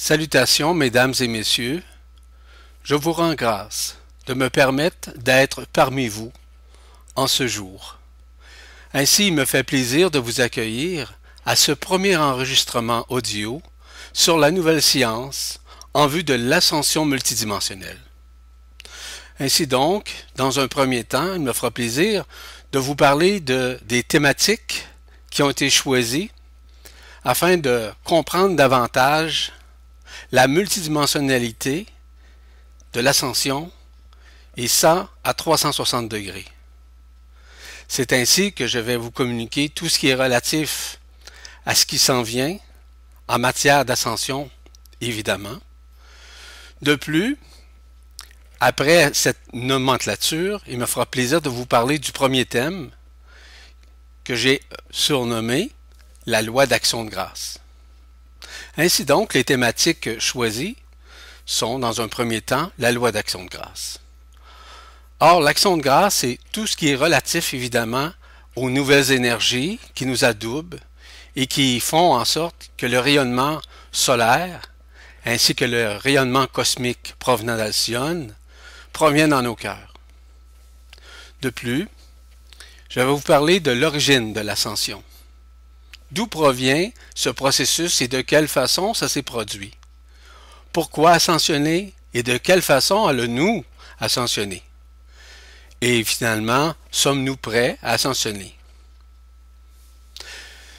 Salutations, mesdames et messieurs. Je vous rends grâce de me permettre d'être parmi vous en ce jour. Ainsi, il me fait plaisir de vous accueillir à ce premier enregistrement audio sur la nouvelle science en vue de l'ascension multidimensionnelle. Ainsi donc, dans un premier temps, il me fera plaisir de vous parler de, des thématiques qui ont été choisies afin de comprendre davantage la multidimensionnalité de l'ascension, et ça à 360 degrés. C'est ainsi que je vais vous communiquer tout ce qui est relatif à ce qui s'en vient en matière d'ascension, évidemment. De plus, après cette nomenclature, il me fera plaisir de vous parler du premier thème que j'ai surnommé la loi d'action de grâce. Ainsi donc, les thématiques choisies sont, dans un premier temps, la loi d'action de grâce. Or, l'action de grâce, c'est tout ce qui est relatif, évidemment, aux nouvelles énergies qui nous adoubent et qui font en sorte que le rayonnement solaire, ainsi que le rayonnement cosmique provenant d'Alcyone, proviennent dans nos cœurs. De plus, je vais vous parler de l'origine de l'ascension. D'où provient ce processus et de quelle façon ça s'est produit? Pourquoi ascensionner et de quelle façon allons-nous ascensionner? Et finalement, sommes-nous prêts à ascensionner?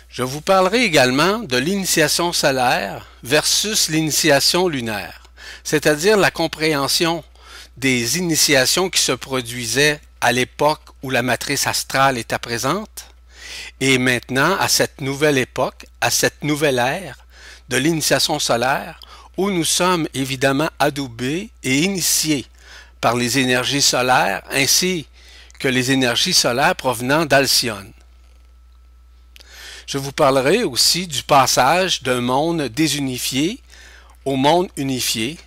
Je vous parlerai également de l'initiation solaire versus l'initiation lunaire, c'est-à-dire la compréhension des initiations qui se produisaient à l'époque où la matrice astrale était présente et maintenant, à cette nouvelle époque, à cette nouvelle ère de l'initiation solaire, où nous sommes évidemment adoubés et initiés par les énergies solaires ainsi que les énergies solaires provenant d'Alcyone. Je vous parlerai aussi du passage d'un monde désunifié au monde unifié,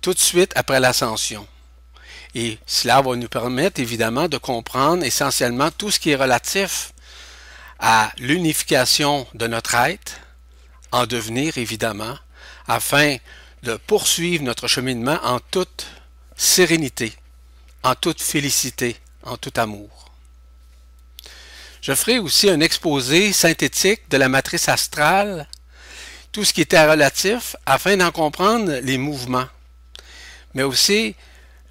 tout de suite après l'ascension. Et cela va nous permettre évidemment de comprendre essentiellement tout ce qui est relatif à l'unification de notre être, en devenir évidemment, afin de poursuivre notre cheminement en toute sérénité, en toute félicité, en tout amour. Je ferai aussi un exposé synthétique de la matrice astrale, tout ce qui était relatif, afin d'en comprendre les mouvements. Mais aussi,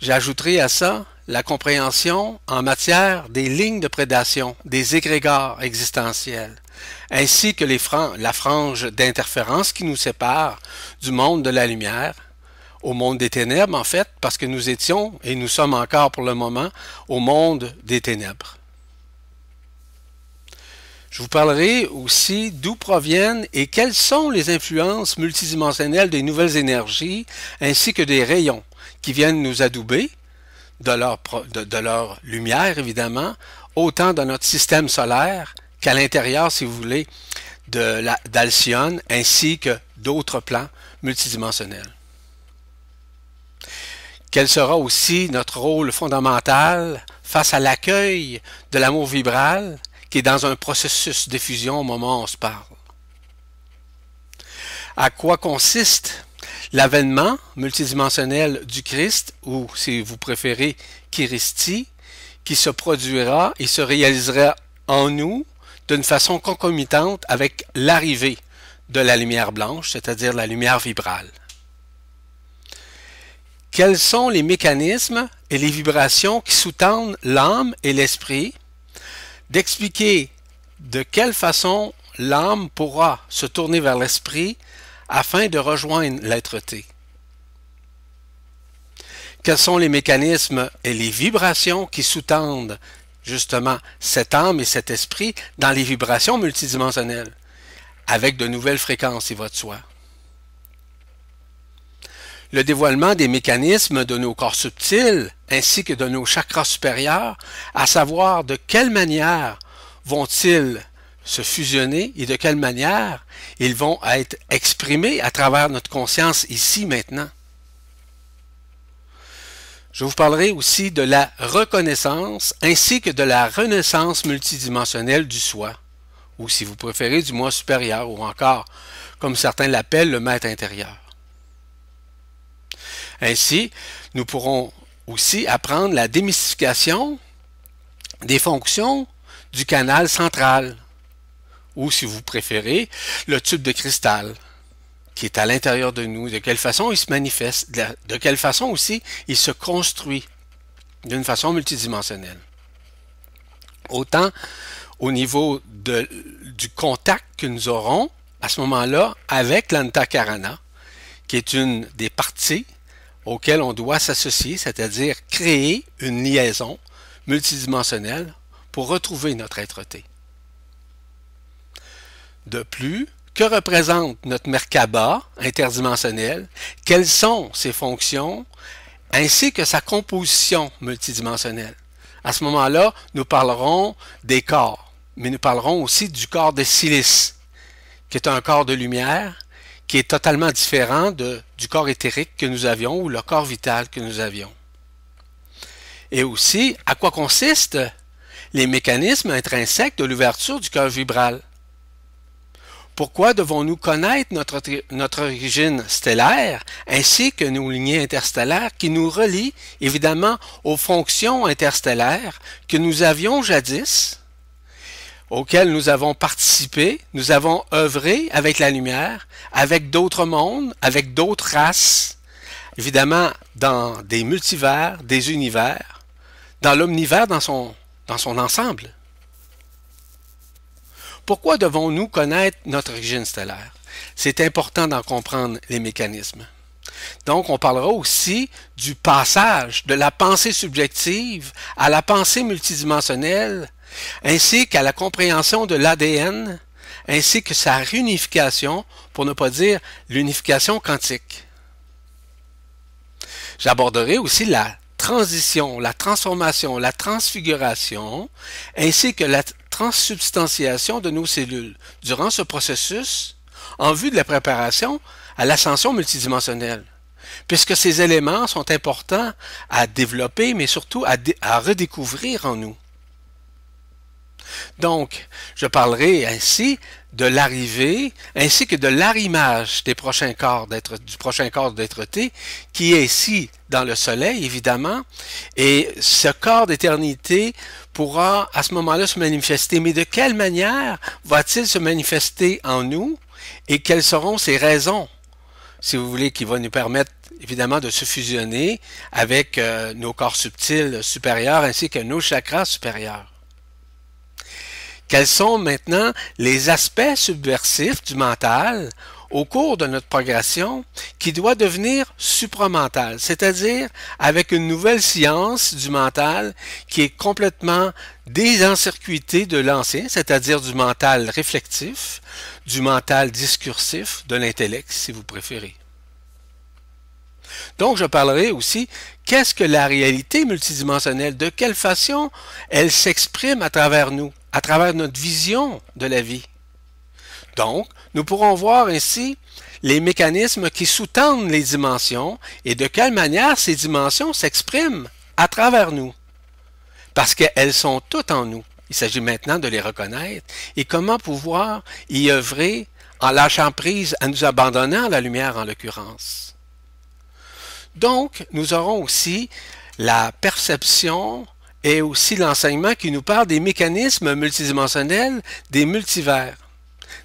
j'ajouterai à ça la compréhension en matière des lignes de prédation, des égrégores existentiels, ainsi que la frange d'interférence qui nous sépare du monde de la lumière au monde des ténèbres, en fait, parce que nous étions, et nous sommes encore pour le moment, au monde des ténèbres. Je vous parlerai aussi d'où proviennent et quelles sont les influences multidimensionnelles des nouvelles énergies, ainsi que des rayons qui viennent nous adouber, de leur, de, leur lumière, évidemment, autant dans notre système solaire qu'à l'intérieur, si vous voulez, d'Alcyone, ainsi que d'autres plans multidimensionnels. Quel sera aussi notre rôle fondamental face à l'accueil de l'amour vibral qui est dans un processus d'effusion au moment où on se parle? À quoi consiste l'avènement multidimensionnel du Christ, ou si vous préférez, Christi, qui se produira et se réalisera en nous d'une façon concomitante avec l'arrivée de la lumière blanche, c'est-à-dire la lumière vibrale. Quels sont les mécanismes et les vibrations qui sous-tendent l'âme et l'esprit, d'expliquer de quelle façon l'âme pourra se tourner vers l'esprit afin de rejoindre l'être-té. Quels sont les mécanismes et les vibrations qui sous-tendent justement cette âme et cet esprit dans les vibrations multidimensionnelles, avec de nouvelles fréquences, il va de soi. Le dévoilement des mécanismes de nos corps subtils ainsi que de nos chakras supérieurs, à savoir de quelle manière vont-ils se fusionner et de quelle manière ils vont être exprimés à travers notre conscience ici maintenant. Je vous parlerai aussi de la reconnaissance ainsi que de la renaissance multidimensionnelle du soi, ou si vous préférez du moi supérieur, ou encore comme certains l'appellent le maître intérieur. Ainsi, nous pourrons aussi apprendre la démystification des fonctions du canal central, ou si vous préférez, le tube de cristal qui est à l'intérieur de nous, de quelle façon il se manifeste, de quelle façon aussi il se construit d'une façon multidimensionnelle. Autant au niveau du contact que nous aurons à ce moment-là avec l'antakarana, qui est une des parties auxquelles on doit s'associer, c'est-à-dire créer une liaison multidimensionnelle pour retrouver notre être-té. De plus, que représente notre Merkaba interdimensionnel, quelles sont ses fonctions, ainsi que sa composition multidimensionnelle? À ce moment-là, nous parlerons des corps, mais nous parlerons aussi du corps de silice, qui est un corps de lumière, qui est totalement différent du corps éthérique que nous avions ou le corps vital que nous avions. Et aussi, à quoi consistent les mécanismes intrinsèques de l'ouverture du cœur vibral? Pourquoi devons-nous connaître notre, origine stellaire ainsi que nos lignées interstellaires qui nous relient évidemment aux fonctions interstellaires que nous avions jadis, auxquelles nous avons participé, nous avons œuvré avec la lumière, avec d'autres mondes, avec d'autres races, évidemment dans des multivers, des univers, dans l'omnivers dans son ensemble. Pourquoi devons-nous connaître notre origine stellaire? C'est important d'en comprendre les mécanismes. Donc, on parlera aussi du passage de la pensée subjective à la pensée multidimensionnelle, ainsi qu'à la compréhension de l'ADN, ainsi que sa réunification, pour ne pas dire l'unification quantique. J'aborderai aussi la transition, la transformation, la transfiguration, ainsi que la transsubstantiation de nos cellules durant ce processus en vue de la préparation à l'ascension multidimensionnelle, puisque ces éléments sont importants à développer, mais surtout à, à redécouvrir en nous. Donc, je parlerai ainsi de l'arrivée ainsi que de l'arrimage des prochains corps du prochain corps d'être T qui est ici dans le soleil évidemment et ce corps d'éternité pourra à ce moment-là se manifester. Mais de quelle manière va-t-il se manifester en nous? Et quelles seront ses raisons, si vous voulez, qui vont nous permettre évidemment de se fusionner avec euh, nos corps subtils supérieurs ainsi que nos chakras supérieurs? Quels sont maintenant les aspects subversifs du mental au cours de notre progression qui doit devenir supramental, c'est-à-dire avec une nouvelle science du mental qui est complètement désencircuitée de l'ancien, c'est-à-dire du mental réflectif, du mental discursif, de l'intellect, si vous préférez. Donc, je parlerai aussi qu'est-ce que la réalité multidimensionnelle, de quelle façon elle s'exprime à travers nous, à travers notre vision de la vie. Donc, nous pourrons voir ainsi les mécanismes qui sous-tendent les dimensions et de quelle manière ces dimensions s'expriment à travers nous. Parce qu'elles sont toutes en nous. Il s'agit maintenant de les reconnaître et comment pouvoir y œuvrer en lâchant prise à nous abandonner à la lumière en l'occurrence? Donc, nous aurons aussi la perception et aussi l'enseignement qui nous parle des mécanismes multidimensionnels des multivers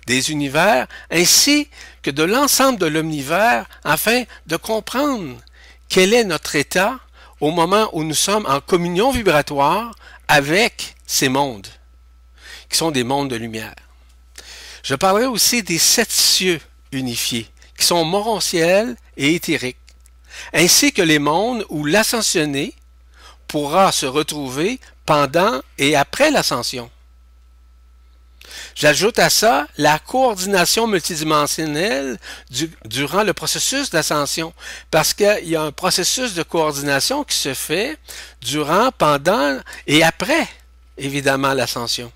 des univers, ainsi que de l'ensemble de l'omnivers, afin de comprendre quel est notre état au moment où nous sommes en communion vibratoire avec ces mondes, qui sont des mondes de lumière. Je parlerai aussi des sept cieux unifiés, qui sont moronciels et éthériques, ainsi que les mondes où l'ascensionné pourra se retrouver pendant et après l'ascension. J'ajoute à ça la coordination multidimensionnelle durant le processus d'ascension, parce qu'il y a un processus de coordination qui se fait durant, pendant et après, évidemment, l'ascension.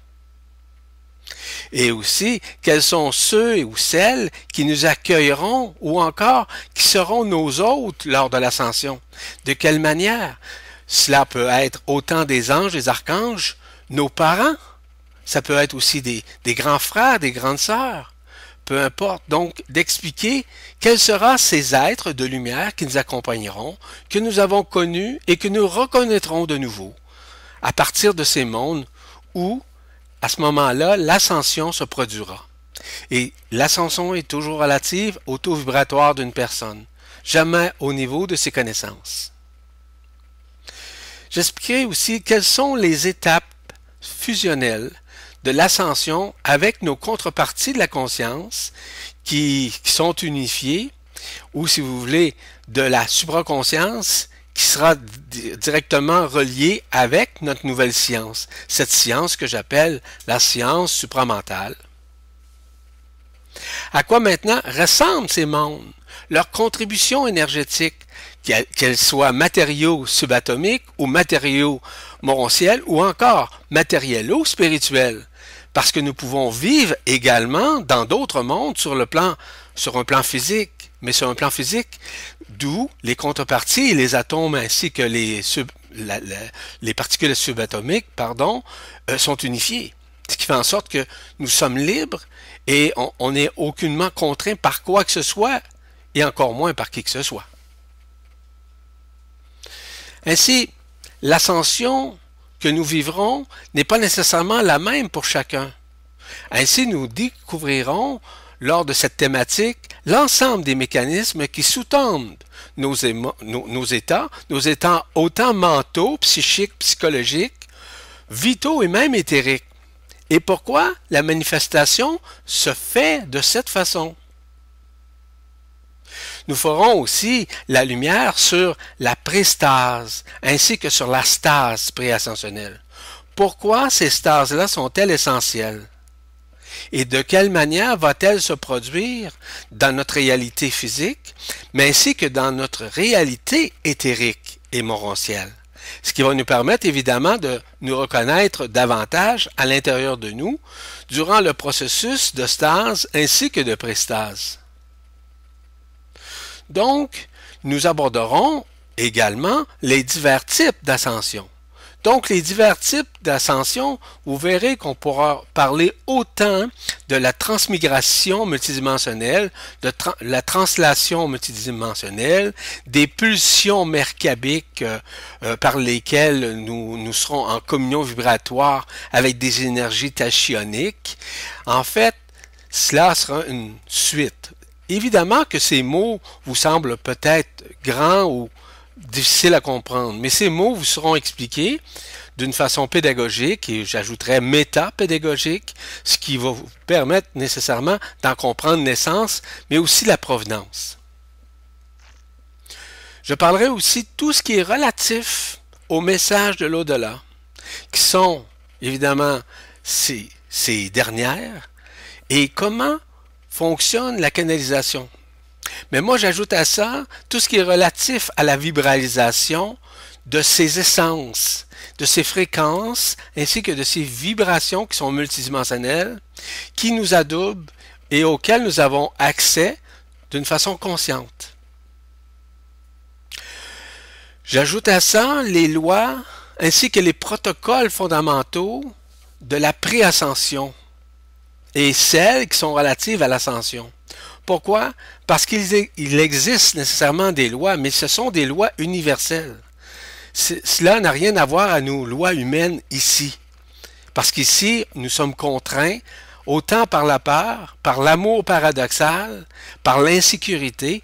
Et aussi, quels sont ceux ou celles qui nous accueilleront ou encore qui seront nos hôtes lors de l'ascension? De quelle manière? Cela peut être autant des anges, des archanges, nos parents, ça peut être aussi des, grands frères, des grandes sœurs, peu importe, donc d'expliquer quels seront ces êtres de lumière qui nous accompagneront, que nous avons connus et que nous reconnaîtrons de nouveau, à partir de ces mondes où, à ce moment-là, l'ascension se produira. Et l'ascension est toujours relative au taux vibratoire d'une personne, jamais au niveau de ses connaissances. J'expliquerai aussi quelles sont les étapes fusionnelles de l'ascension avec nos contreparties de la conscience qui, sont unifiées, ou si vous voulez, de la supraconscience qui sera directement reliée avec notre nouvelle science, cette science que j'appelle la science supramentale. À quoi maintenant ressemblent ces mondes? Leur contribution énergétique, qu'elles soient matériaux subatomiques ou matériaux moronciels ou encore matériels spirituels, parce que nous pouvons vivre également dans d'autres mondes sur le plan, sur un plan physique, mais sur un plan physique, d'où les contreparties, les atomes ainsi que les, les particules subatomiques, euh, sont unifiés. Ce qui fait en sorte que nous sommes libres et on n'est aucunement contraint par quoi que ce soit, et encore moins par qui que ce soit. Ainsi, l'ascension que nous vivrons n'est pas nécessairement la même pour chacun. Ainsi, nous découvrirons, lors de cette thématique, l'ensemble des mécanismes qui sous-tendent nos, états, nos états autant mentaux, psychiques, psychologiques, vitaux et même éthériques et pourquoi la manifestation se fait de cette façon? Nous ferons aussi la lumière sur la préstase ainsi que sur la stase préascensionnelle. Pourquoi ces stases-là sont-elles essentielles? Et de quelle manière va-t-elle se produire dans notre réalité physique, mais ainsi que dans notre réalité éthérique et moroncielle? ce qui va nous permettre évidemment de nous reconnaître davantage à l'intérieur de nous durant le processus de stase ainsi que de prestase. Donc, nous aborderons également les divers types d'ascension. Donc, les divers types d'ascension, vous verrez qu'on pourra parler autant de la transmigration multidimensionnelle, de la translation multidimensionnelle, des pulsions mercabiques euh, euh, par lesquelles nous, nous serons en communion vibratoire avec des énergies tachyoniques. En fait, cela sera une suite. Évidemment que ces mots vous semblent peut-être grands ou difficile à comprendre. Mais ces mots vous seront expliqués d'une façon pédagogique et j'ajouterais méta-pédagogique, ce qui va vous permettre nécessairement d'en comprendre naissance, mais aussi la provenance. Je parlerai aussi de tout ce qui est relatif au message de l'au-delà, qui sont évidemment ces, ces dernières, et comment fonctionne la canalisation. Mais moi, j'ajoute à ça tout ce qui est relatif à la vibralisation de ces essences, de ces fréquences, ainsi que de ces vibrations qui sont multidimensionnelles, qui nous adoubent et auxquelles nous avons accès d'une façon consciente. J'ajoute à ça les lois ainsi que les protocoles fondamentaux de la préascension et celles qui sont relatives à l'ascension. Pourquoi? Parce qu'il existe nécessairement des lois, mais ce sont des lois universelles. Cela n'a rien à voir à nos lois humaines ici. Parce qu'ici, nous sommes contraints autant par la peur, par l'amour paradoxal, par l'insécurité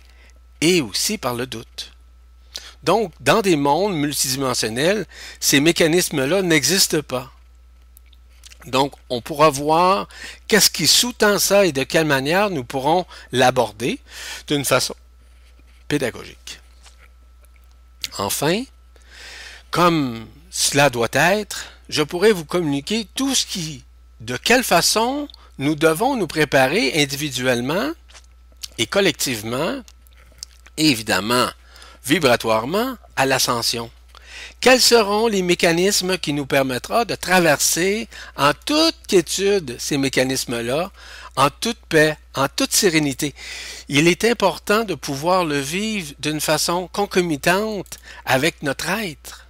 et aussi par le doute. Donc, dans des mondes multidimensionnels, ces mécanismes-là n'existent pas. Donc, on pourra voir qu'est-ce qui sous-tend ça et de quelle manière nous pourrons l'aborder d'une façon pédagogique. Enfin, comme cela doit être, je pourrais vous communiquer tout ce qui, de quelle façon nous devons nous préparer individuellement et collectivement, évidemment vibratoirement, à l'ascension. Quels seront les mécanismes qui nous permettra de traverser en toute quiétude ces mécanismes-là, en toute paix, en toute sérénité? Il est important de pouvoir le vivre d'une façon concomitante avec notre être.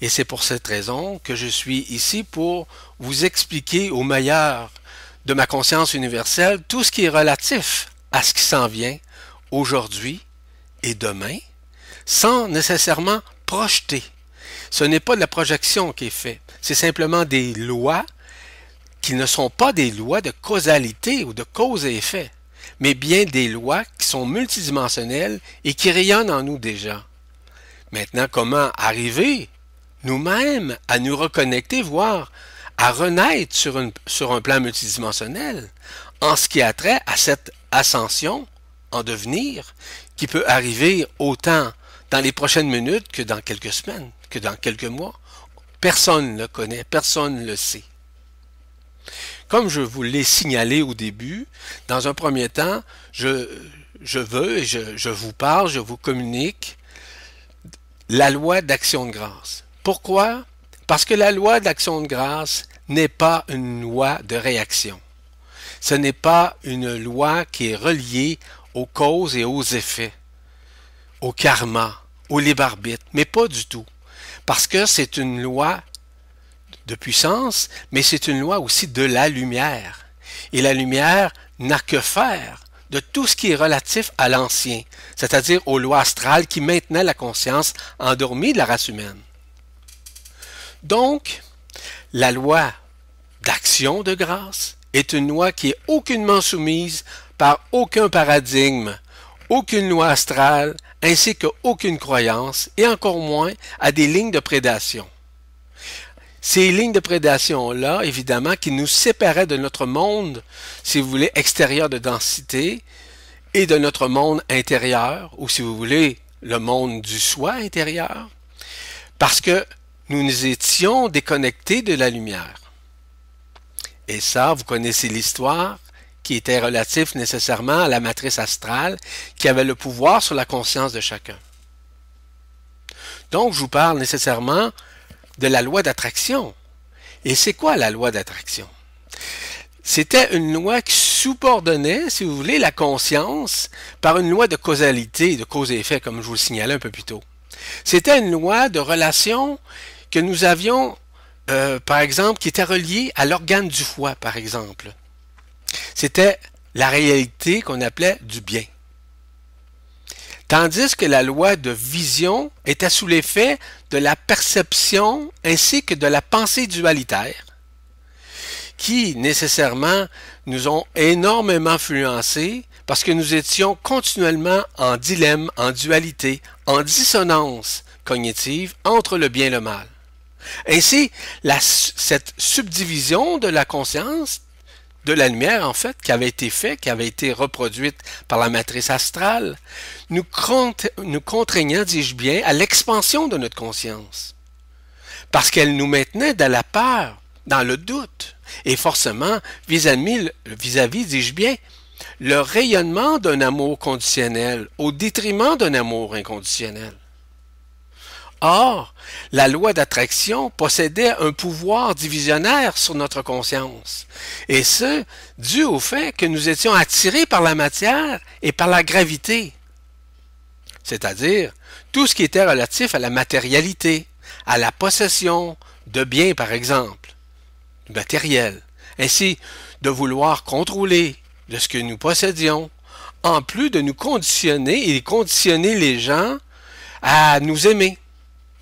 Et c'est pour cette raison que je suis ici pour vous expliquer au meilleur de ma conscience universelle tout ce qui est relatif à ce qui s'en vient aujourd'hui et demain, sans nécessairement projeter. Ce n'est pas de la projection qui est fait, c'est simplement des lois qui ne sont pas des lois de causalité ou de cause et effet, mais bien des lois qui sont multidimensionnelles et qui rayonnent en nous déjà. Maintenant, comment arriver nous-mêmes à nous reconnecter, voire à renaître sur, sur un plan multidimensionnel en ce qui a trait à cette ascension en devenir qui peut arriver autant dans les prochaines minutes que dans quelques semaines, que dans quelques mois. Personne ne le connaît, personne ne le sait. Comme je vous l'ai signalé au début, dans un premier temps, je, je veux et je, je vous parle, je vous communique la loi d'action de grâce. Pourquoi? Parce que la loi d'action de grâce n'est pas une loi de réaction. Ce n'est pas une loi qui est reliée aux causes et aux effets, au karma, au libre arbitre, mais pas du tout. Parce que c'est une loi de puissance, mais c'est une loi aussi de la lumière. Et la lumière n'a que faire de tout ce qui est relatif à l'ancien, c'est-à-dire aux lois astrales qui maintenaient la conscience endormie de la race humaine. Donc, la loi d'action de grâce est une loi qui est aucunement soumise par aucun paradigme, aucune loi astrale, ainsi qu'aucune croyance, et encore moins à des lignes de prédation. Ces lignes de prédation-là, évidemment, qui nous séparaient de notre monde, si vous voulez, extérieur de densité, et de notre monde intérieur, ou si vous voulez, le monde du soi intérieur, parce que nous nous étions déconnectés de la lumière. Et ça, vous connaissez l'histoire qui était relative nécessairement à la matrice astrale qui avait le pouvoir sur la conscience de chacun. Donc, je vous parle nécessairement de la loi d'attraction. Et c'est quoi la loi d'attraction? C'était une loi qui subordonnait, si vous voulez, la conscience par une loi de causalité, de cause et effet, comme je vous le signalais un peu plus tôt. C'était une loi de relation que nous avions, euh, par exemple, qui était reliée à l'organe du foie, par exemple. C'était la réalité qu'on appelait du bien. Tandis que la loi de vision était sous l'effet de la perception ainsi que de la pensée dualitaire, qui nécessairement nous ont énormément influencés parce que nous étions continuellement en dilemme, en dualité, en dissonance cognitive entre le bien et le mal. Ainsi, cette subdivision de la conscience de la lumière, en fait, qui avait été faite, qui avait été reproduite par la matrice astrale, nous, nous contraignant, dis-je bien, à l'expansion de notre conscience. Parce qu'elle nous maintenait dans la peur, dans le doute, et forcément, vis-à-vis, vis-à-vis, dis-je bien, le rayonnement d'un amour conditionnel au détriment d'un amour inconditionnel. Or, la loi d'attraction possédait un pouvoir divisionnaire sur notre conscience, et ce, dû au fait que nous étions attirés par la matière et par la gravité, c'est-à-dire tout ce qui était relatif à la matérialité, à la possession de biens par exemple, du matériel, ainsi de vouloir contrôler de ce que nous possédions, en plus de nous conditionner et conditionner les gens à nous aimer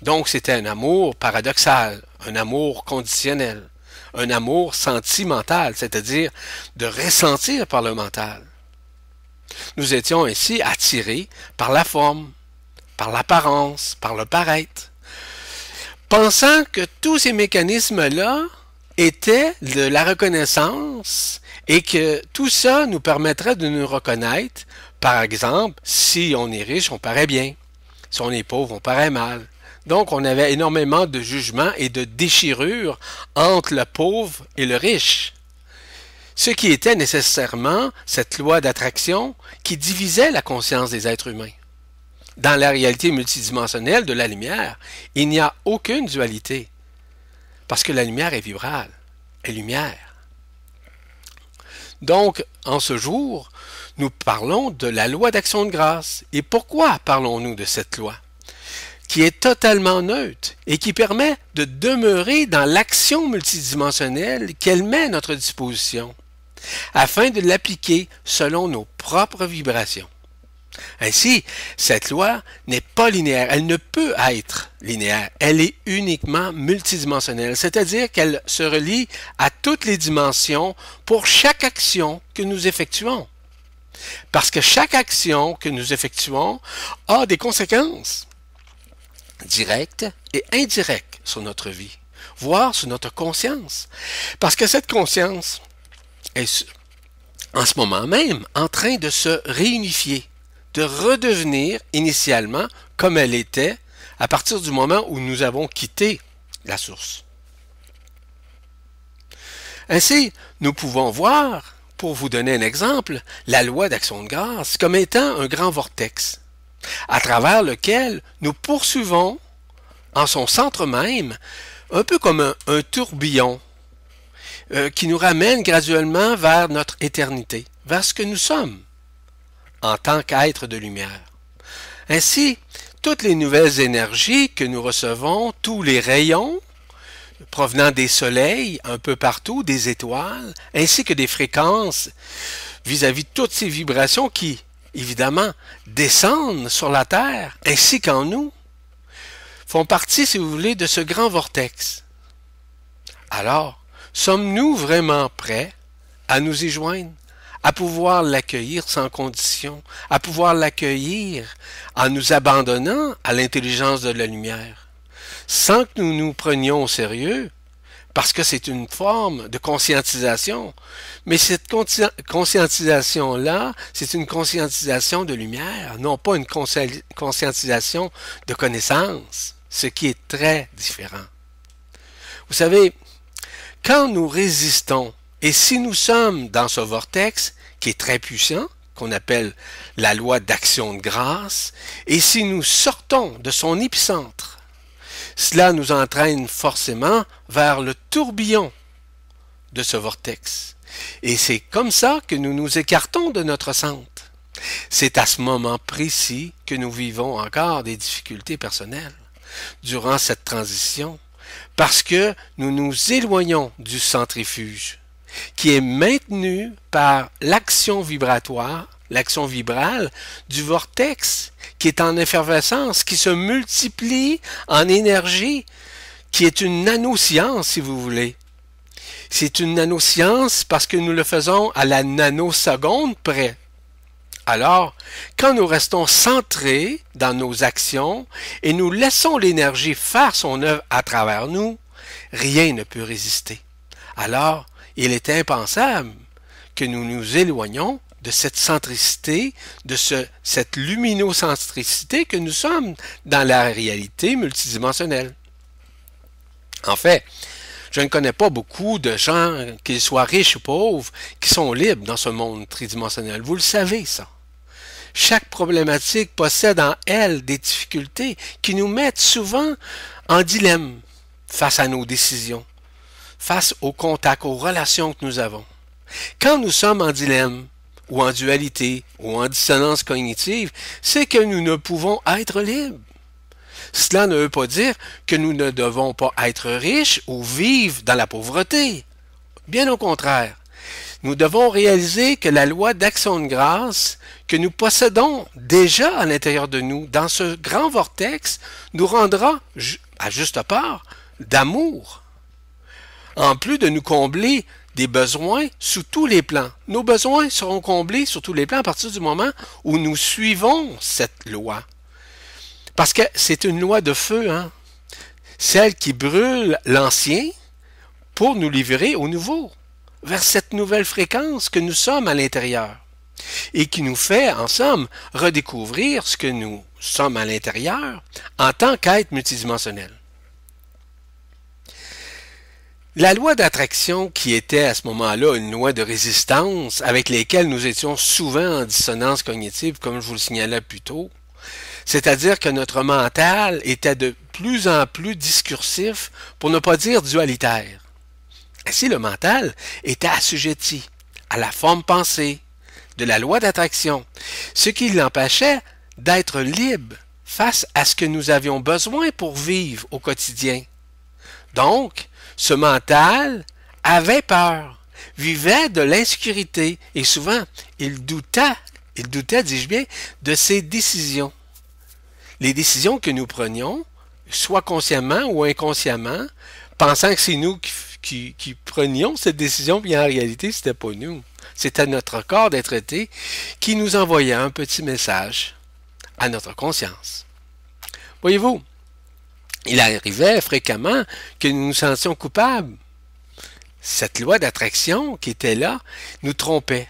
donc c'était un amour paradoxal, un amour conditionnel, un amour sentimental, c'est-à-dire de ressentir par le mental. Nous étions ainsi attirés par la forme, par l'apparence, par le paraître, pensant que tous ces mécanismes-là étaient de la reconnaissance et que tout ça nous permettrait de nous reconnaître. Par exemple, si on est riche, on paraît bien. Si on est pauvre, on paraît mal. Donc, on avait énormément de jugements et de déchirures entre le pauvre et le riche. Ce qui était nécessairement cette loi d'attraction qui divisait la conscience des êtres humains. Dans la réalité multidimensionnelle de la lumière, il n'y a aucune dualité. Parce que la lumière est vibrale, est lumière. Donc, en ce jour, nous parlons de la loi d'action de grâce. Et pourquoi parlons-nous de cette loi? Qui est totalement neutre et qui permet de demeurer dans l'action multidimensionnelle qu'elle met à notre disposition. afin de l'appliquer selon nos propres vibrations. Ainsi, cette loi n'est pas linéaire, elle ne peut être linéaire, elle est uniquement multidimensionnelle, c'est-à-dire qu'elle se relie à toutes les dimensions pour chaque action que nous effectuons. Parce que chaque action que nous effectuons a des conséquences directes et indirectes sur notre vie, voire sur notre conscience. Parce que cette conscience est en ce moment même en train de se réunifier, de redevenir initialement comme elle était à partir du moment où nous avons quitté la source. Ainsi, nous pouvons voir, pour vous donner un exemple, la loi d'action de grâce comme étant un grand vortex, à travers lequel nous poursuivons, en son centre même, un peu comme un, tourbillon euh, qui nous ramène graduellement vers notre éternité, vers ce que nous sommes en tant qu'être de lumière. Ainsi, toutes les nouvelles énergies que nous recevons, tous les rayons provenant des soleils un peu partout, des étoiles, ainsi que des fréquences vis-à-vis -vis toutes ces vibrations qui, évidemment, descendent sur la Terre, ainsi qu'en nous, font partie, si vous voulez, de ce grand vortex. Alors, Sommes-nous vraiment prêts à nous y joindre, à pouvoir l'accueillir sans condition, à pouvoir l'accueillir en nous abandonnant à l'intelligence de la lumière, sans que nous nous prenions au sérieux, parce que c'est une forme de conscientisation. Mais cette conscientisation-là, c'est une conscientisation de lumière, non pas une conscientisation de connaissance, ce qui est très différent. Vous savez, quand nous résistons, et si nous sommes dans ce vortex qui est très puissant, qu'on appelle la loi d'action de grâce, et si nous sortons de son épicentre, cela nous entraîne forcément vers le tourbillon de ce vortex. Et c'est comme ça que nous nous écartons de notre centre. C'est à ce moment précis que nous vivons encore des difficultés personnelles. Durant cette transition, parce que nous nous éloignons du centrifuge, qui est maintenu par l'action vibratoire, l'action vibrale du vortex, qui est en effervescence, qui se multiplie en énergie, qui est une nanoscience, si vous voulez. C'est une nanoscience parce que nous le faisons à la nanoseconde près. Alors, quand nous restons centrés dans nos actions et nous laissons l'énergie faire son œuvre à travers nous, rien ne peut résister. Alors, il est impensable que nous nous éloignions de cette centricité, de ce, cette luminocentricité que nous sommes dans la réalité multidimensionnelle. En fait, je ne connais pas beaucoup de gens, qu'ils soient riches ou pauvres, qui sont libres dans ce monde tridimensionnel. Vous le savez, ça. Chaque problématique possède en elle des difficultés qui nous mettent souvent en dilemme face à nos décisions, face au contact, aux relations que nous avons. Quand nous sommes en dilemme, ou en dualité, ou en dissonance cognitive, c'est que nous ne pouvons être libres. Cela ne veut pas dire que nous ne devons pas être riches ou vivre dans la pauvreté. Bien au contraire, nous devons réaliser que la loi d'action de grâce que nous possédons déjà à l'intérieur de nous, dans ce grand vortex, nous rendra, à juste part, d'amour. En plus de nous combler des besoins sous tous les plans. Nos besoins seront comblés sur tous les plans à partir du moment où nous suivons cette loi. Parce que c'est une loi de feu, hein? celle qui brûle l'ancien pour nous livrer au nouveau vers cette nouvelle fréquence que nous sommes à l'intérieur et qui nous fait, en somme, redécouvrir ce que nous sommes à l'intérieur en tant qu'être multidimensionnel. La loi d'attraction, qui était à ce moment-là une loi de résistance avec lesquelles nous étions souvent en dissonance cognitive, comme je vous le signalais plus tôt, c'est-à-dire que notre mental était de plus en plus discursif, pour ne pas dire dualitaire. Ainsi, le mental était assujetti à la forme pensée de la loi d'attraction, ce qui l'empêchait d'être libre face à ce que nous avions besoin pour vivre au quotidien. Donc, ce mental avait peur, vivait de l'insécurité et souvent il doutait, il doutait, dis-je bien, de ses décisions. Les décisions que nous prenions, soit consciemment ou inconsciemment, pensant que c'est nous qui, qui, prenions cette décision, puis en réalité, c'était pas nous. C'était notre corps d'être été qui nous envoyait un petit message à notre conscience. Voyez-vous, il arrivait fréquemment que nous nous sentions coupables. Cette loi d'attraction qui était là nous trompait.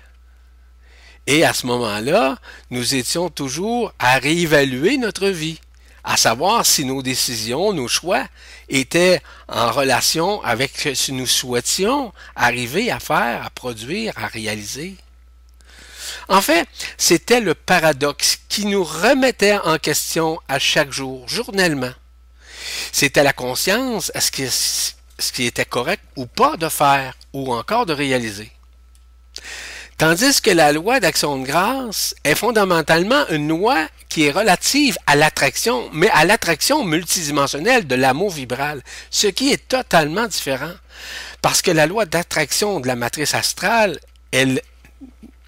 Et à ce moment-là, nous étions toujours à réévaluer notre vie, à savoir si nos décisions, nos choix étaient en relation avec ce que nous souhaitions arriver à faire, à produire, à réaliser. En fait, c'était le paradoxe qui nous remettait en question à chaque jour, journellement. C'était la conscience, est-ce que ce qui était correct ou pas de faire, ou encore de réaliser. Tandis que la loi d'action de grâce est fondamentalement une loi qui est relative à l'attraction, mais à l'attraction multidimensionnelle de l'amour vibral, ce qui est totalement différent. Parce que la loi d'attraction de la matrice astrale, elle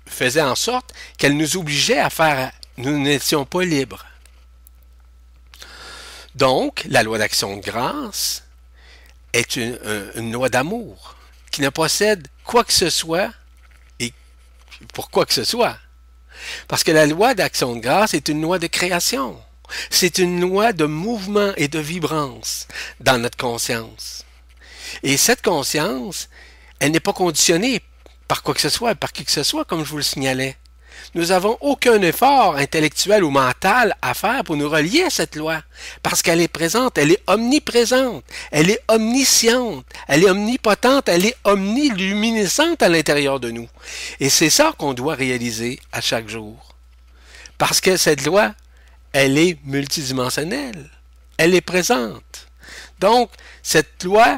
faisait en sorte qu'elle nous obligeait à faire, nous n'étions pas libres. Donc, la loi d'action de grâce est une, loi d'amour qui ne possède quoi que ce soit et pour quoi que ce soit. Parce que la loi d'action de grâce est une loi de création. C'est une loi de mouvement et de vibrance dans notre conscience. Et cette conscience, elle n'est pas conditionnée par quoi que ce soit, par qui que ce soit, comme je vous le signalais. Nous n'avons aucun effort intellectuel ou mental à faire pour nous relier à cette loi, parce qu'elle est présente, elle est omniprésente, elle est omnisciente, elle est omnipotente, elle est omniluminescente à l'intérieur de nous. Et c'est ça qu'on doit réaliser à chaque jour. Parce que cette loi, elle est multidimensionnelle, elle est présente. Donc, cette loi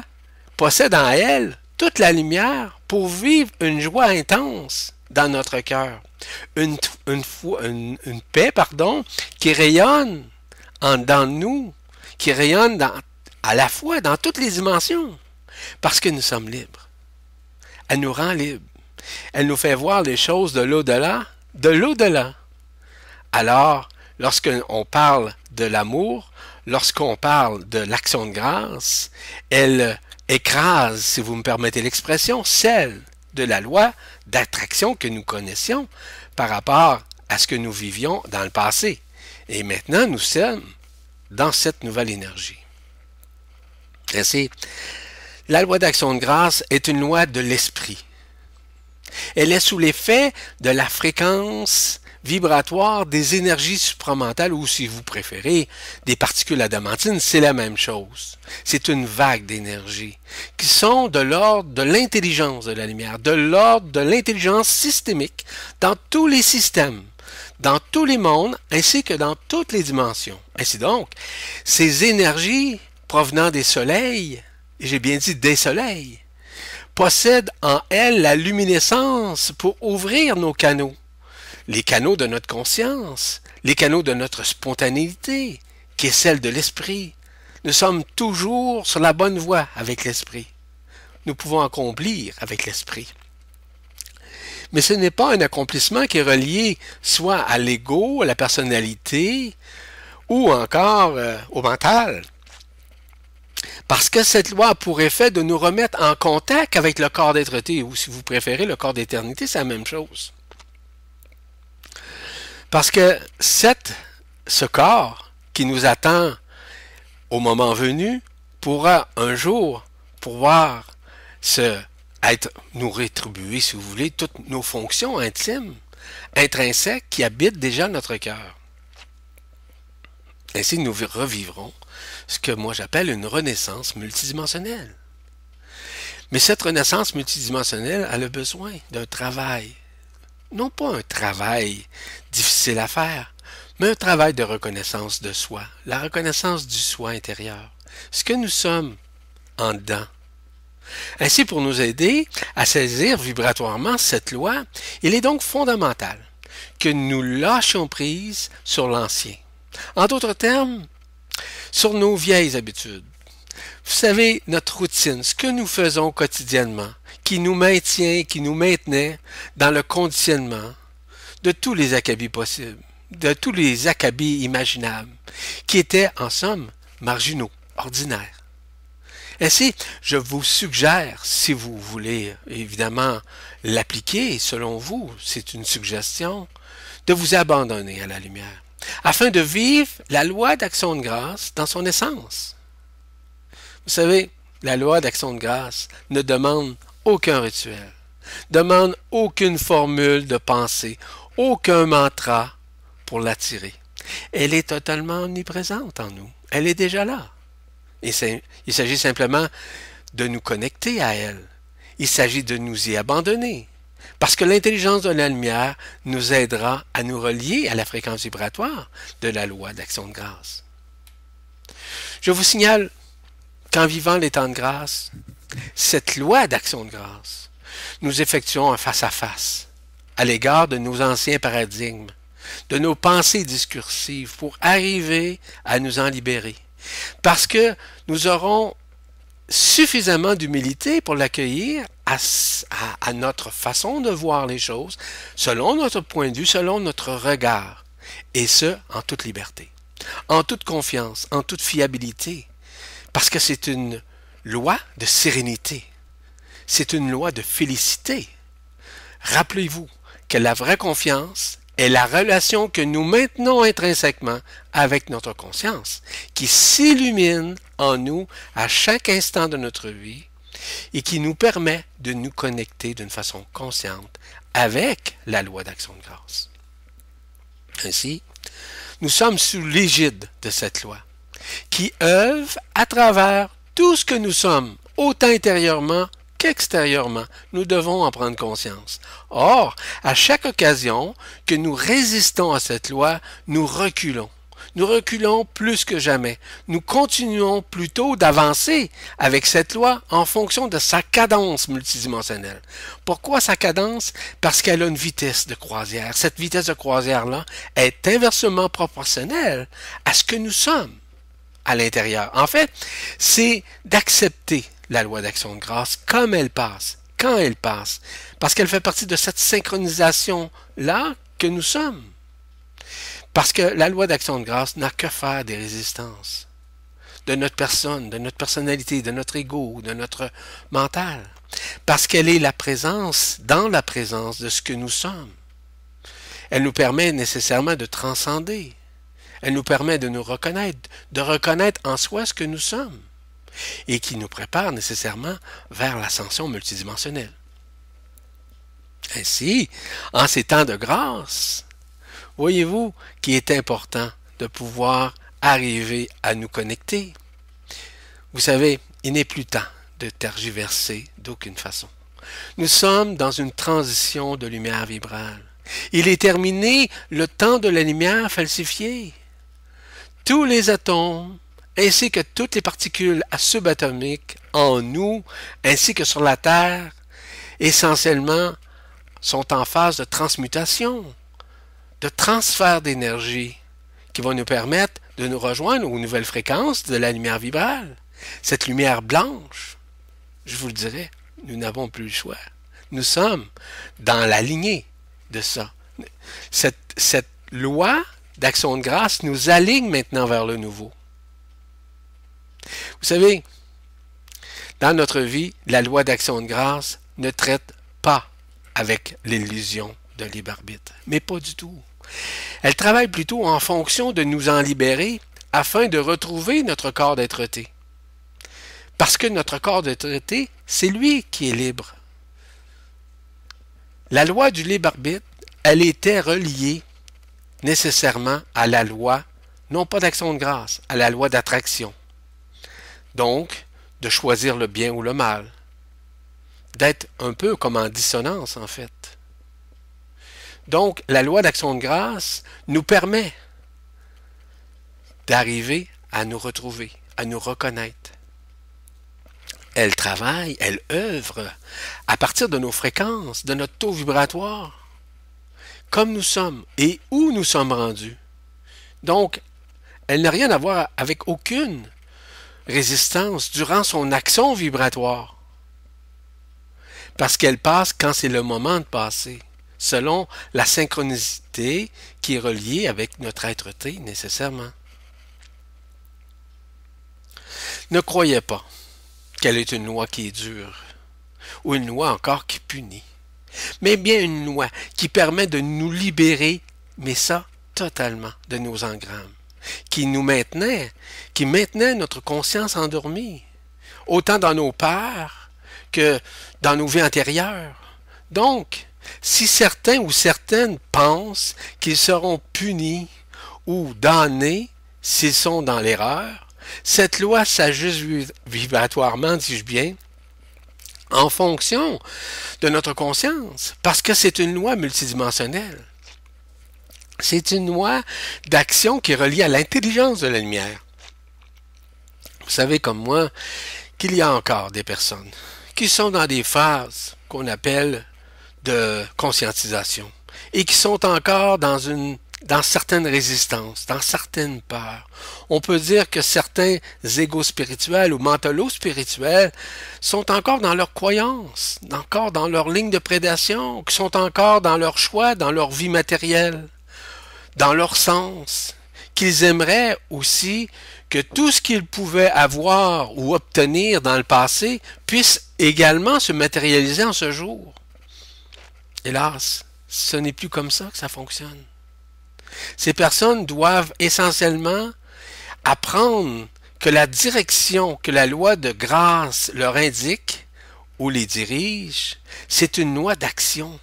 possède en elle toute la lumière pour vivre une joie intense dans notre cœur. Une, paix, pardon, qui rayonne dans nous, qui rayonne à la fois dans toutes les dimensions, parce que nous sommes libres. Elle nous rend libres. Elle nous fait voir les choses de l'au-delà, de l'au-delà. Alors, lorsqu'on parle de l'amour, lorsqu'on parle de l'action de grâce, elle écrase, si vous me permettez l'expression, celle de la loi d'attraction que nous connaissions par rapport à ce que nous vivions dans le passé. Et maintenant, nous sommes dans cette nouvelle énergie. Ainsi, la loi d'action de grâce est une loi de l'esprit. Elle est sous l'effet de la fréquence vibratoire des énergies supramentales ou, si vous préférez, des particules adamantines, c'est la même chose. C'est une vague d'énergie qui sont de l'ordre de l'intelligence de la lumière, de l'ordre de l'intelligence systémique dans tous les systèmes, dans tous les mondes, ainsi que dans toutes les dimensions. Ainsi donc, ces énergies provenant des soleils, et j'ai bien dit des soleils, possèdent en elles la luminescence pour ouvrir nos canaux les canaux de notre conscience, les canaux de notre spontanéité, qui est celle de l'esprit. Nous sommes toujours sur la bonne voie avec l'esprit. Nous pouvons accomplir avec l'esprit. Mais ce n'est pas un accomplissement qui est relié soit à l'ego, à la personnalité, ou encore euh, au mental. Parce que cette loi a pour effet de nous remettre en contact avec le corps d'être ou si vous préférez le corps d'éternité, c'est la même chose. Parce que ce corps qui nous attend au moment venu pourra un jour pouvoir se, être, nous rétribuer, si vous voulez, toutes nos fonctions intimes, intrinsèques qui habitent déjà notre cœur. Ainsi, nous revivrons ce que moi j'appelle une renaissance multidimensionnelle. Mais cette renaissance multidimensionnelle, a le besoin d'un travail, non pas un travail difficile à faire, mais un travail de reconnaissance de soi, la reconnaissance du soi intérieur, ce que nous sommes en dedans. Ainsi, pour nous aider à saisir vibratoirement cette loi, il est donc fondamental que nous lâchions prise sur l'ancien. En d'autres termes, sur nos vieilles habitudes. Vous savez, notre routine, ce que nous faisons quotidiennement, qui nous maintient, qui nous maintenait dans le conditionnement de tous les acabis possibles, de tous les acabis imaginables, qui étaient, en somme, marginaux, ordinaires. Ainsi, je vous suggère, si vous voulez évidemment l'appliquer selon vous, c'est une suggestion, de vous abandonner à la lumière, afin de vivre la loi d'action de grâce dans son essence. Vous savez, la loi d'action de grâce ne demande aucun rituel, demande aucune formule de pensée, aucun mantra pour l'attirer. Elle est totalement omniprésente en nous. Elle est déjà là. Il s'agit simplement de nous connecter à elle. Il s'agit de nous y abandonner. Parce que l'intelligence de la lumière nous aidera à nous relier à la fréquence vibratoire de la loi d'action de grâce. Je vous signale qu'en vivant les temps de grâce, cette loi d'action de grâce, nous effectuons un face-à-face à l'égard de nos anciens paradigmes, de nos pensées discursives pour arriver à nous en libérer. Parce que nous aurons suffisamment d'humilité pour l'accueillir à, à, notre façon de voir les choses, selon notre point de vue, selon notre regard, et ce, en toute liberté, en toute confiance, en toute fiabilité, parce que c'est une loi de sérénité, c'est une loi de félicité. Rappelez-vous que la vraie confiance est la relation que nous maintenons intrinsèquement avec notre conscience, qui s'illumine en nous à chaque instant de notre vie et qui nous permet de nous connecter d'une façon consciente avec la loi d'action de grâce. Ainsi, nous sommes sous l'égide de cette loi, qui œuvre à travers tout ce que nous sommes, autant intérieurement qu'extérieurement. Nous devons en prendre conscience. Or, à chaque occasion que nous résistons à cette loi, nous reculons. Nous reculons plus que jamais. Nous continuons plutôt d'avancer avec cette loi en fonction de sa cadence multidimensionnelle. Pourquoi sa cadence? Parce qu'elle a une vitesse de croisière. Cette vitesse de croisière-là est inversement proportionnelle à ce que nous sommes à l'intérieur. En fait, c'est d'accepter la loi d'action de grâce comme elle passe, quand elle passe, parce qu'elle fait partie de cette synchronisation-là que nous sommes. Parce que la loi d'action de grâce n'a que faire des résistances de notre personne, de notre personnalité, de notre ego, de notre mental. Parce qu'elle est la présence, dans la présence de ce que nous sommes. Elle nous permet nécessairement de transcender, elle nous permet de nous reconnaître, de reconnaître en soi ce que nous sommes, et qui nous prépare nécessairement vers l'ascension multidimensionnelle. Ainsi, en ces temps de grâce, voyez-vous qu'il est important de pouvoir arriver à nous connecter. Vous savez, il n'est plus temps de tergiverser d'aucune façon. Nous sommes dans une transition de lumière vibrale. Il est terminé le temps de la lumière falsifiée tous les atomes, ainsi que toutes les particules subatomiques en nous, ainsi que sur la Terre, essentiellement, sont en phase de transmutation, de transfert d'énergie, qui va nous permettre de nous rejoindre aux nouvelles fréquences de la lumière vibrale. Cette lumière blanche, je vous le dirai, nous n'avons plus le choix. Nous sommes dans la lignée de ça. Cette, cette loi d'action de grâce nous aligne maintenant vers le nouveau. Vous savez, dans notre vie, la loi d'action de grâce ne traite pas avec l'illusion de libre arbitre, mais pas du tout. Elle travaille plutôt en fonction de nous en libérer afin de retrouver notre corps d'être Parce que notre corps d'être c'est lui qui est libre. La loi du libre arbitre, elle était reliée nécessairement à la loi, non pas d'action de grâce, à la loi d'attraction. Donc, de choisir le bien ou le mal. D'être un peu comme en dissonance, en fait. Donc, la loi d'action de grâce nous permet d'arriver à nous retrouver, à nous reconnaître. Elle travaille, elle œuvre à partir de nos fréquences, de notre taux vibratoire comme nous sommes et où nous sommes rendus. Donc, elle n'a rien à voir avec aucune résistance durant son action vibratoire. parce qu'elle passe quand c'est le moment de passer, selon la synchronicité qui est reliée avec notre être-té nécessairement. Ne croyez pas qu'elle est une loi qui est dure, ou une loi encore qui punit, mais bien une loi qui permet de nous libérer, mais ça totalement, de nos engrammes, qui nous maintenait, qui maintenait notre conscience endormie, autant dans nos peurs que dans nos vies antérieures. Donc, si certains ou certaines pensent qu'ils seront punis ou damnés s'ils sont dans l'erreur, cette loi s'ajuste vibratoirement, dis-je bien, en fonction de notre conscience, parce que c'est une loi multidimensionnelle. C'est une loi d'action qui est reliée à l'intelligence de la lumière. Vous savez comme moi qu'il y a encore des personnes qui sont dans des phases qu'on appelle de conscientisation et qui sont encore dans une dans certaines résistances, dans certaines peurs. On peut dire que certains égaux spirituels ou mentalos spirituels sont encore dans leurs croyances, encore dans leur ligne de prédation, qui sont encore dans leur choix, dans leur vie matérielle, dans leur sens, qu'ils aimeraient aussi que tout ce qu'ils pouvaient avoir ou obtenir dans le passé puisse également se matérialiser en ce jour. Hélas, ce n'est plus comme ça que ça fonctionne. Ces personnes doivent essentiellement apprendre que la direction que la loi de grâce leur indique ou les dirige, c'est une loi d'action.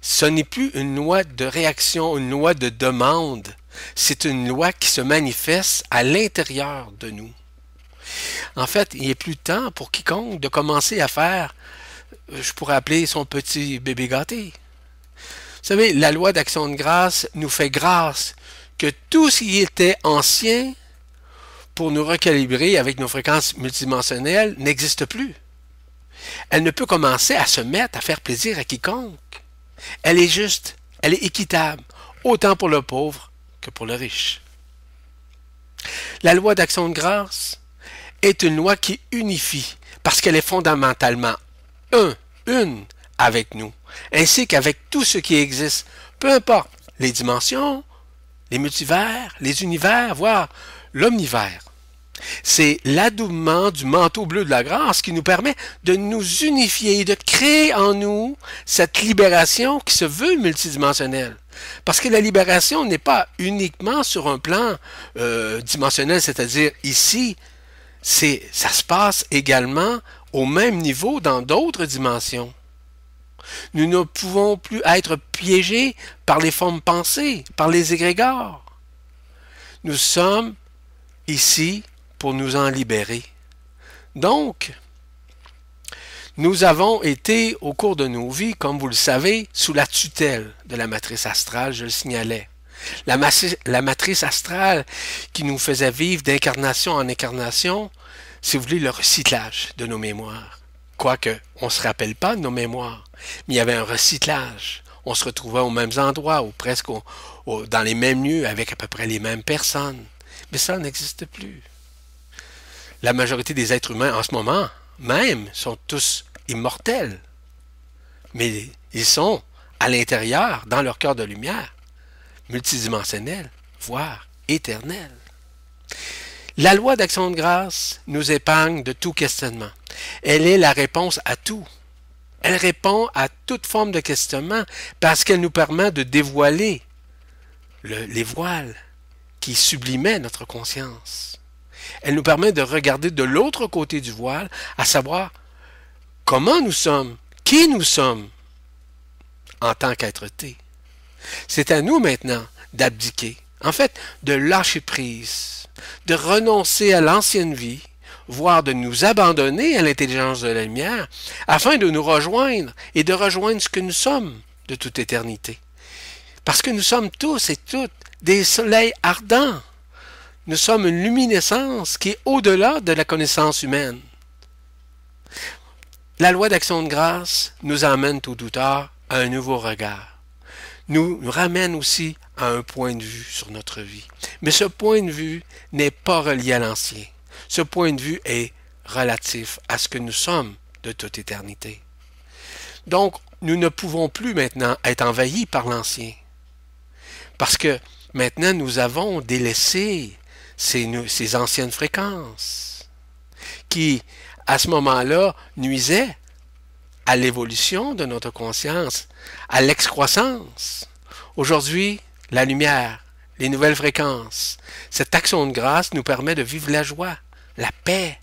Ce n'est plus une loi de réaction, une loi de demande. C'est une loi qui se manifeste à l'intérieur de nous. En fait, il n'est plus temps pour quiconque de commencer à faire, je pourrais appeler son petit bébé gâté. Vous savez, la loi d'action de grâce nous fait grâce que tout ce qui était ancien pour nous recalibrer avec nos fréquences multidimensionnelles n'existe plus. Elle ne peut commencer à se mettre à faire plaisir à quiconque. Elle est juste, elle est équitable, autant pour le pauvre que pour le riche. La loi d'action de grâce est une loi qui unifie parce qu'elle est fondamentalement un, une avec nous ainsi qu'avec tout ce qui existe, peu importe les dimensions, les multivers, les univers, voire l'omnivers. C'est l'adoubement du manteau bleu de la grâce qui nous permet de nous unifier, de créer en nous cette libération qui se veut multidimensionnelle. Parce que la libération n'est pas uniquement sur un plan euh, dimensionnel, c'est-à-dire ici, c'est ça se passe également au même niveau dans d'autres dimensions. Nous ne pouvons plus être piégés par les formes pensées, par les égrégores. Nous sommes ici pour nous en libérer. Donc, nous avons été, au cours de nos vies, comme vous le savez, sous la tutelle de la matrice astrale, je le signalais. La, matrice astrale qui nous faisait vivre d'incarnation en incarnation, si vous voulez, le recyclage de nos mémoires. Quoique, on ne se rappelle pas de nos mémoires, mais il y avait un recyclage. On se retrouvait aux mêmes endroits ou presque dans les mêmes lieux avec à peu près les mêmes personnes. Mais ça n'existe plus. La majorité des êtres humains en ce moment même sont tous immortels. Mais ils sont à l'intérieur, dans leur cœur de lumière, multidimensionnels, voire éternels. La loi d'action de grâce nous épargne de tout questionnement. Elle est la réponse à tout. Elle répond à toute forme de questionnement parce qu'elle nous permet de dévoiler les voiles qui sublimaient notre conscience. Elle nous permet de regarder de l'autre côté du voile, à savoir comment nous sommes, qui nous sommes en tant qu'être-té. C'est à nous maintenant d'abdiquer, en fait, de lâcher prise de renoncer à l'ancienne vie, voire de nous abandonner à l'intelligence de la lumière, afin de nous rejoindre et de rejoindre ce que nous sommes de toute éternité. Parce que nous sommes tous et toutes des soleils ardents. Nous sommes une luminescence qui est au-delà de la connaissance humaine. La loi d'action de grâce nous amène tout ou tard à un nouveau regard. Nous, nous ramène aussi à un point de vue sur notre vie. Mais ce point de vue n'est pas relié à l'ancien. Ce point de vue est relatif à ce que nous sommes de toute éternité. Donc, nous ne pouvons plus maintenant être envahis par l'ancien. Parce que maintenant, nous avons délaissé ces, anciennes fréquences qui, à ce moment-là, nuisaient à l'évolution de notre conscience, à l'excroissance. Aujourd'hui, la lumière, les nouvelles fréquences, cette action de grâce nous permet de vivre la joie, la paix,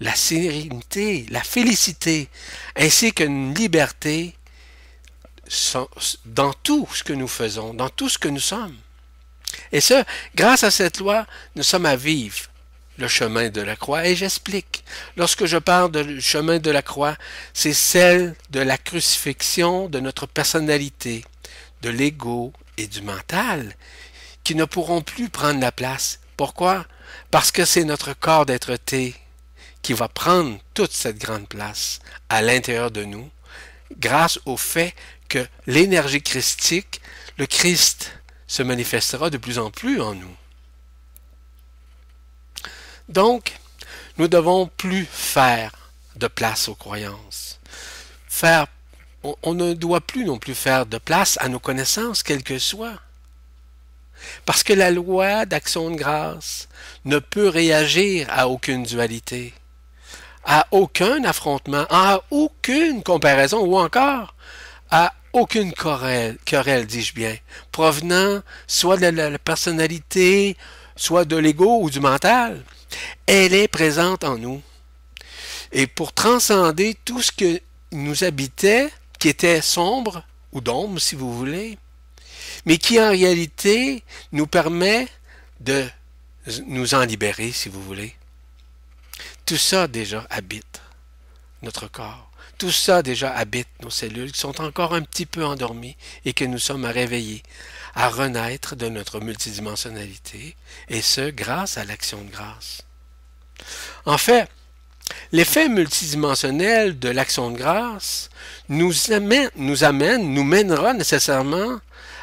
la sérénité, la félicité, ainsi qu'une liberté dans tout ce que nous faisons, dans tout ce que nous sommes. Et ce, grâce à cette loi, nous sommes à vivre le chemin de la croix. Et j'explique. Lorsque je parle du chemin de la croix, c'est celle de la crucifixion de notre personnalité, de l'ego et du mental, qui ne pourront plus prendre la place. Pourquoi? Parce que c'est notre corps d'être-té qui va prendre toute cette grande place à l'intérieur de nous, grâce au fait que l'énergie christique, le Christ, se manifestera de plus en plus en nous. Donc, nous devons plus faire de place aux croyances. Faire, on ne doit plus non plus faire de place à nos connaissances, quelles que soient. Parce que la loi d'action de grâce ne peut réagir à aucune dualité, à aucun affrontement, à aucune comparaison ou encore à aucune querelle, querelle dis-je bien, provenant soit de la personnalité, soit de l'ego ou du mental. Elle est présente en nous. Et pour transcender tout ce que nous habitait, qui était sombre, ou d'ombre si vous voulez, mais qui en réalité nous permet de nous en libérer si vous voulez. Tout ça déjà habite notre corps. Tout ça déjà habite nos cellules qui sont encore un petit peu endormies et que nous sommes à réveiller, à renaître de notre multidimensionnalité, et ce grâce à l'action de grâce. En fait, l'effet multidimensionnel de l'action de grâce nous amène, nous amène, nous mènera nécessairement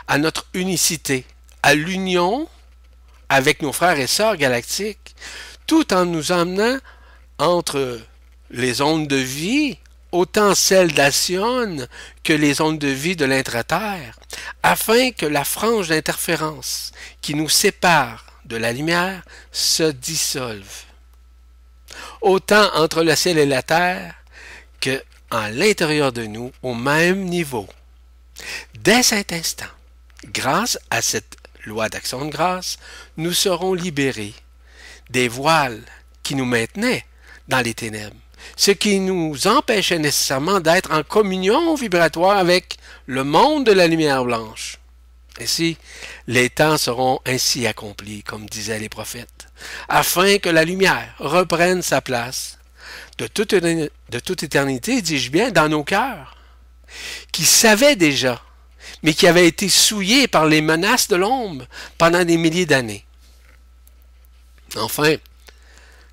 à notre unicité, à l'union avec nos frères et sœurs galactiques, tout en nous emmenant entre les ondes de vie autant celles d'Alcyone que les ondes de vie de l'intraterre, afin que la frange d'interférence qui nous sépare de la lumière se dissolve. Autant entre le ciel et la terre que en l'intérieur de nous au même niveau. Dès cet instant, grâce à cette loi d'action de grâce, nous serons libérés des voiles qui nous maintenaient dans les ténèbres ce qui nous empêchait nécessairement d'être en communion vibratoire avec le monde de la lumière blanche. Ainsi, les temps seront ainsi accomplis, comme disaient les prophètes, afin que la lumière reprenne sa place de toute, éternité, dis-je bien, dans nos cœurs, qui savaient déjà, mais qui avaient été souillés par les menaces de l'ombre pendant des milliers d'années. Enfin,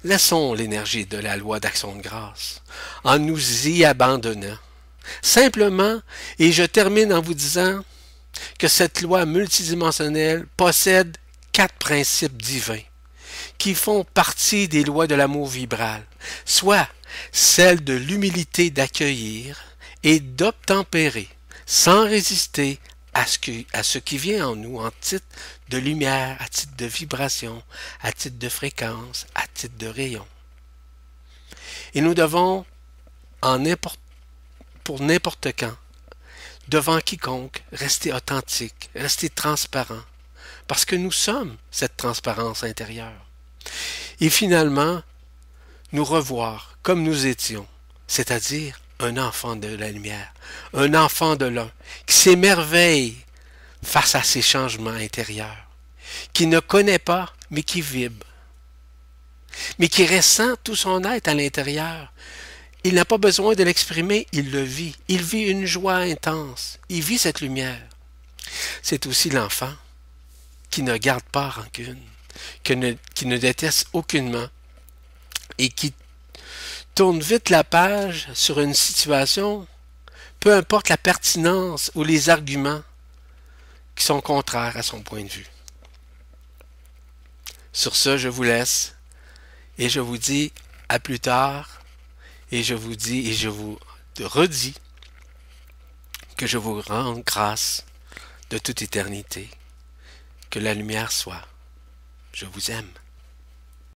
Laissons l'énergie de la loi d'action de grâce en nous y abandonnant. Simplement, et je termine en vous disant que cette loi multidimensionnelle possède quatre principes divins qui font partie des lois de l'amour vibral, soit celle de l'humilité d'accueillir et d'obtempérer, sans résister à ce, qui, vient en nous en titre de lumière, à titre de vibration, à titre de fréquence, à titre de rayon. Et nous devons, en pour n'importe quand, devant quiconque, rester authentique, rester transparent, parce que nous sommes cette transparence intérieure. Et finalement, nous revoir comme nous étions, c'est-à-dire un enfant de la lumière, un enfant de l'un, qui s'émerveille face à ces changements intérieurs, qui ne connaît pas, mais qui vibre, mais qui ressent tout son être à l'intérieur. Il n'a pas besoin de l'exprimer, il le vit. Il vit une joie intense. Il vit cette lumière. C'est aussi l'enfant qui ne garde pas rancune, qui ne, qui ne déteste aucunement et qui tourne vite la page sur une situation, peu importe la pertinence ou les arguments qui sont contraires à son point de vue. Sur ce, je vous laisse et je vous dis à plus tard et je vous dis et je vous redis que je vous rends grâce de toute éternité. Que la lumière soit. Je vous aime.